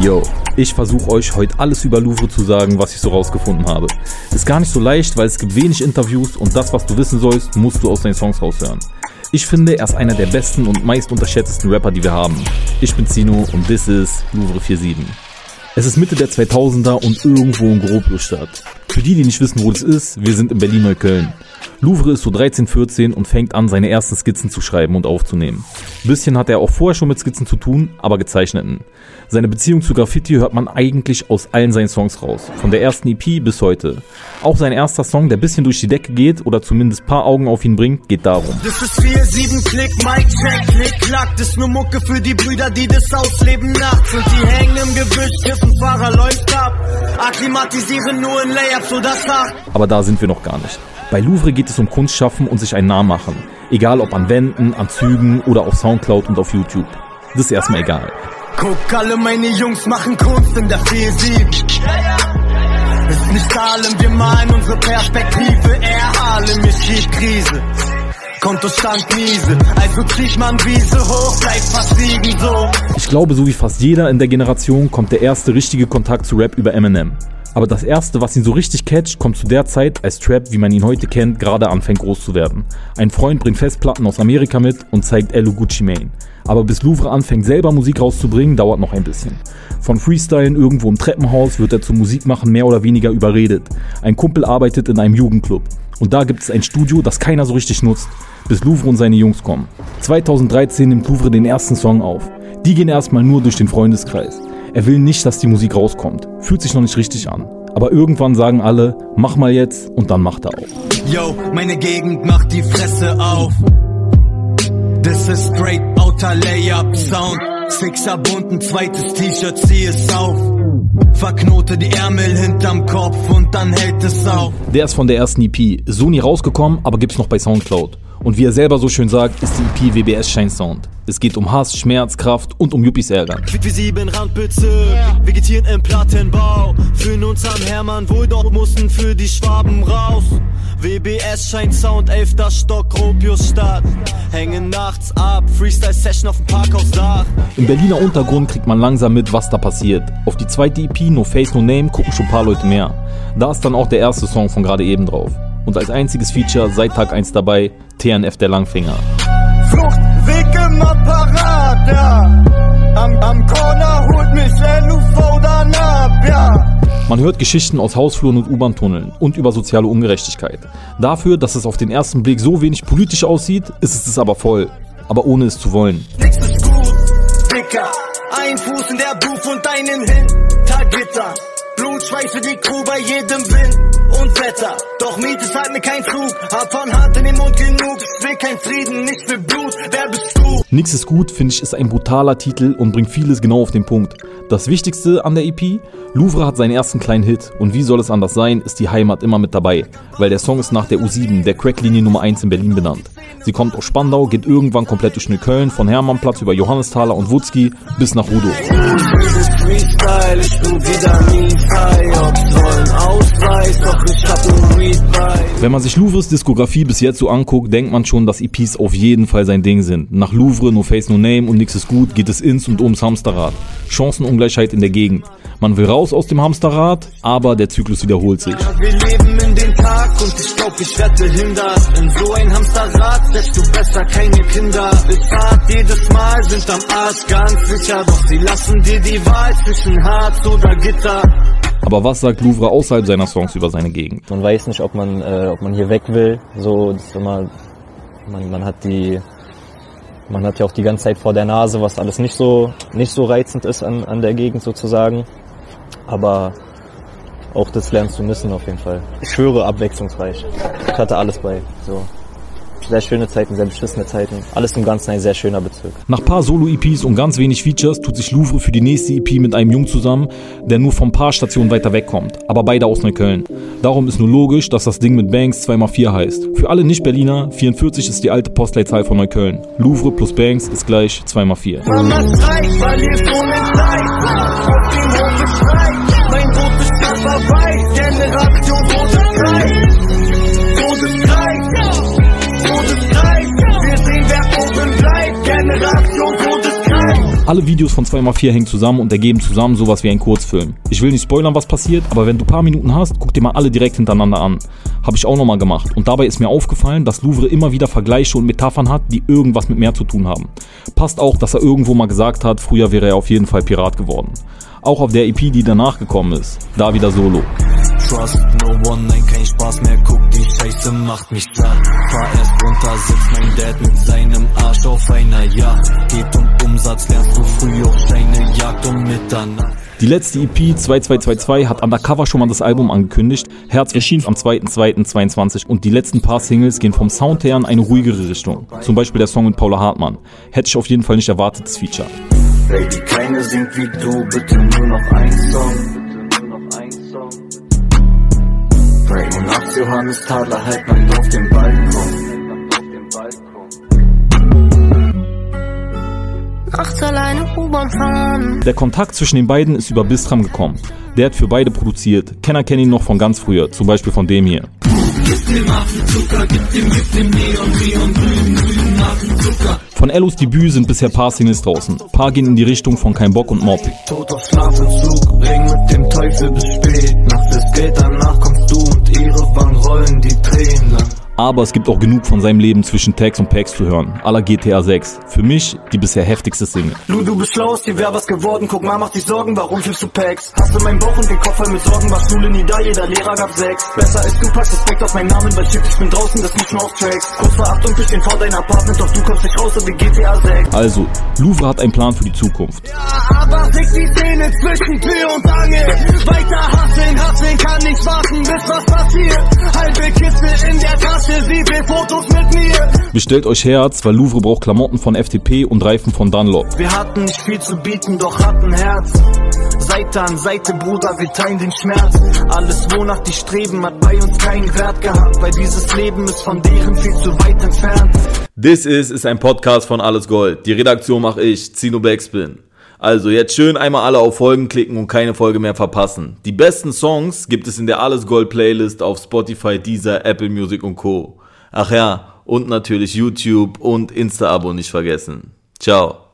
Yo, ich versuche euch heute alles über Louvre zu sagen, was ich so rausgefunden habe. Ist gar nicht so leicht, weil es gibt wenig Interviews und das, was du wissen sollst, musst du aus seinen Songs raushören. Ich finde, er ist einer der besten und meist unterschätztesten Rapper, die wir haben. Ich bin Zino und this is Louvre 47. Es ist Mitte der 2000er und irgendwo in Groblustadt. Für die, die nicht wissen, wo das ist, wir sind in Berlin-Neukölln. Louvre ist so 13, 14 und fängt an, seine ersten Skizzen zu schreiben und aufzunehmen. bisschen hat er auch vorher schon mit Skizzen zu tun, aber gezeichneten. Seine Beziehung zu Graffiti hört man eigentlich aus allen seinen Songs raus. Von der ersten EP bis heute. Auch sein erster Song, der bisschen durch die Decke geht oder zumindest paar Augen auf ihn bringt, geht darum. Das ist 4, 7, Klick, Mic, Check, Klick, Klack. Das ist nur Mucke für die Brüder, die das ausleben nachts. Und die hängen im Gebüsch, Kiffenfahrer läuft ab. Akklimatisieren nur in Layups oder Sach. Aber da sind wir noch gar nicht. Bei Louvre geht es um Kunstschaffen und sich einen Namen machen. Egal ob an Wänden, an Zügen oder auf Soundcloud und auf YouTube. Das ist erstmal egal. Guck, alle meine Jungs machen Kunst in der 4-7. Ist nicht Harlem, wir malen unsere Perspektive. Er Harlem, mir schiebt Krise. Kontostand miese, also zieht man Wiese hoch, bleibt fast liegen so. Ich glaube, so wie fast jeder in der Generation kommt der erste richtige Kontakt zu Rap über Eminem. Aber das erste, was ihn so richtig catcht, kommt zu der Zeit, als Trap, wie man ihn heute kennt, gerade anfängt groß zu werden. Ein Freund bringt Festplatten aus Amerika mit und zeigt Elu Gucci Mane. Aber bis Louvre anfängt selber Musik rauszubringen, dauert noch ein bisschen. Von Freestylen irgendwo im Treppenhaus wird er zum Musikmachen mehr oder weniger überredet. Ein Kumpel arbeitet in einem Jugendclub. Und da gibt es ein Studio, das keiner so richtig nutzt, bis Louvre und seine Jungs kommen. 2013 nimmt Louvre den ersten Song auf. Die gehen erstmal nur durch den Freundeskreis. Er will nicht, dass die Musik rauskommt. Fühlt sich noch nicht richtig an. Aber irgendwann sagen alle, mach mal jetzt und dann macht er auf. Yo, meine Gegend macht die Fresse auf. This is straight outer Layup Sound. Sixer bunt, ein zweites T-Shirt, zieh es auf. Verknote die Ärmel hinterm Kopf und dann hält es auf. Der ist von der ersten EP. So nie rausgekommen, aber gibt's noch bei Soundcloud. Und wie er selber so schön sagt, ist die EP WBS Shine Sound. Es geht um Hass, Schmerz, Kraft und um Yuppies Ärger. Quick wie sieben Randbezirk, vegetieren im Plattenbau. Fühlen uns am Hermann wohl, doch mussten für die Schwaben raus. WBS scheint Sound, elfter Stock, Gropiusstadt. Hängen nachts ab, Freestyle-Session auf dem Parkhausdach. Im Berliner Untergrund kriegt man langsam mit, was da passiert. Auf die zweite EP, No Face, No Name, gucken schon ein paar Leute mehr. Da ist dann auch der erste Song von gerade eben drauf. Und als einziges Feature seit Tag 1 dabei, TNF der Langfinger. Fluchtweg im Apparat, ja. Am, am Corner holt mich LUV dann ab, ja. Man hört Geschichten aus Hausfluren und U-Bahn-Tunneln und über soziale Ungerechtigkeit. Dafür, dass es auf den ersten Blick so wenig politisch aussieht, ist es es aber voll. Aber ohne es zu wollen. Nix ist gut, Dicker. Ein Fuß in der Booth und einen Hintergitter. Blut, Schweiß für die Crew bei jedem Wind und Wetter. Doch Miete zahlt mir kein Zug. Hab von Hand in den Mund genug. Ich will kein Frieden, nicht für Blut. Wer bist du? Nix ist gut, finde ich, ist ein brutaler Titel und bringt vieles genau auf den Punkt. Das Wichtigste an der EP, Louvre hat seinen ersten kleinen Hit und wie soll es anders sein, ist die Heimat immer mit dabei, weil der Song ist nach der U7, der Cracklinie Nummer 1 in Berlin benannt. Sie kommt aus Spandau, geht irgendwann komplett durch Neukölln, von Hermannplatz über Johannesthaler und Wutzki bis nach Rudow. Wenn man sich Louvres Diskografie bis jetzt so anguckt, denkt man schon, dass EPs auf jeden Fall sein Ding sind. Nach Louvre, No Face, No Name und Nix ist gut geht es ins und ums Hamsterrad. Chancenungleichheit in der Gegend. Man will raus aus dem Hamsterrad, aber der Zyklus wiederholt sich. Wir leben in den Tag und ich glaub, ich werd behindert. In so ein Hamsterrad setzt du besser keine Kinder. Ist hart, jedes Mal sind am Arsch ganz sicher. Doch sie lassen dir die Wahl zwischen Harz oder Gitter. Aber was sagt Louvre außerhalb seiner Songs über seine Gegend? Man weiß nicht, ob man, äh, ob man hier weg will. So, ist immer, man, man hat die, man hat ja auch die ganze Zeit vor der Nase, was alles nicht so, nicht so reizend ist an, an der Gegend sozusagen. Aber auch das lernst du missen auf jeden Fall. Ich schwöre, abwechslungsreich. Ich hatte alles bei. So. Sehr schöne Zeiten, sehr beschissene Zeiten. Alles im Ganzen ein sehr schöner Bezirk. Nach paar Solo-EPs und ganz wenig Features tut sich Louvre für die nächste EP mit einem Jungen zusammen, der nur vom paar Stationen weiter wegkommt, aber beide aus Neukölln. Darum ist nur logisch, dass das Ding mit Banks 2x4 heißt. Für alle Nicht-Berliner, 44 ist die alte Postleitzahl von Neukölln. Louvre plus Banks ist gleich 2x4. Mama schreit, verliert Alle Videos von 2x4 hängen zusammen und ergeben zusammen sowas wie ein Kurzfilm. Ich will nicht spoilern, was passiert, aber wenn du paar Minuten hast, guck dir mal alle direkt hintereinander an. Habe ich auch nochmal gemacht. Und dabei ist mir aufgefallen, dass Louvre immer wieder Vergleiche und Metaphern hat, die irgendwas mit mehr zu tun haben. Passt auch, dass er irgendwo mal gesagt hat, früher wäre er auf jeden Fall Pirat geworden. Auch auf der EP, die danach gekommen ist. Da wieder Solo. Trust no one, nein, kein Spaß mehr, guck, die Scheiße macht mich satt. Fahr erst runter, sitzt mein Dad mit seinem Arsch auf einer Yacht. Geht um Umsatz, lernst du früh auf Steine, Jagd um Mitternacht. Die letzte EP 2222 hat Undercover schon mal das Album angekündigt. Herz erschien am 2.2.22 und die letzten paar Singles gehen vom Sound her in eine ruhigere Richtung. Zum Beispiel der Song mit Paula Hartmann. Hätte ich auf jeden Fall nicht erwartet, das Feature. Baby, keine singt wie du, bitte nur noch ein Song. Nachts Johannes Tadler halt man auf dem Balkon. Nachts alleine U-Bahn fahren. Der Kontakt zwischen den beiden ist über Bistram gekommen. Der hat für beide produziert. Kenner kennen ihn noch von ganz früher, zum Beispiel von dem hier. Von Ellos Debüt sind bisher paar Singles draußen. Paar gehen in die Richtung von Kein Bock und Mob. Tod auf Schlafentzug, Ring mit dem Teufel bis spät. Aber es gibt auch genug von seinem Leben zwischen Tags und Packs zu hören. La GTA 6. Für mich die bisher heftigste Single. Lu, du bist schlau, aus dir wär was geworden. Guck mal, mach dich Sorgen, warum fühlst du Packs? Hast du meinen Bauch und den Kopf voll mit Sorgen? War Schule nie da, jeder Lehrer gab sechs. Besser als du packst Respekt auf meinen Namen, weil shit, ich bin draußen, das nicht nur auf Tracks. Kurz vor Achtung, ich den vor dein Apartment, doch du kommst nicht raus, so wie GTA 6. Also, Louvre hat einen Plan für die Zukunft. Ja, aber fick die Zähne zwischen Tür und Angel. Bestellt euch Herz, weil Louvre braucht Klamotten von FTP und Reifen von Dunlop. Wir hatten nicht viel zu bieten, doch hatten Herz. Seite an Seite, Bruder, wir teilen den Schmerz. Alles, wonach die streben, hat bei uns keinen Wert gehabt, weil dieses Leben ist von deren viel zu weit entfernt. This is ist ein Podcast von Alles Gold. Die Redaktion mache ich, Zino Backspin. Also jetzt schön einmal alle auf Folgen klicken und keine Folge mehr verpassen. Die besten Songs gibt es in der Alles Gold Playlist auf Spotify, Deezer, Apple Music und Co. Ach ja, und natürlich YouTube und Insta-Abo nicht vergessen. Ciao.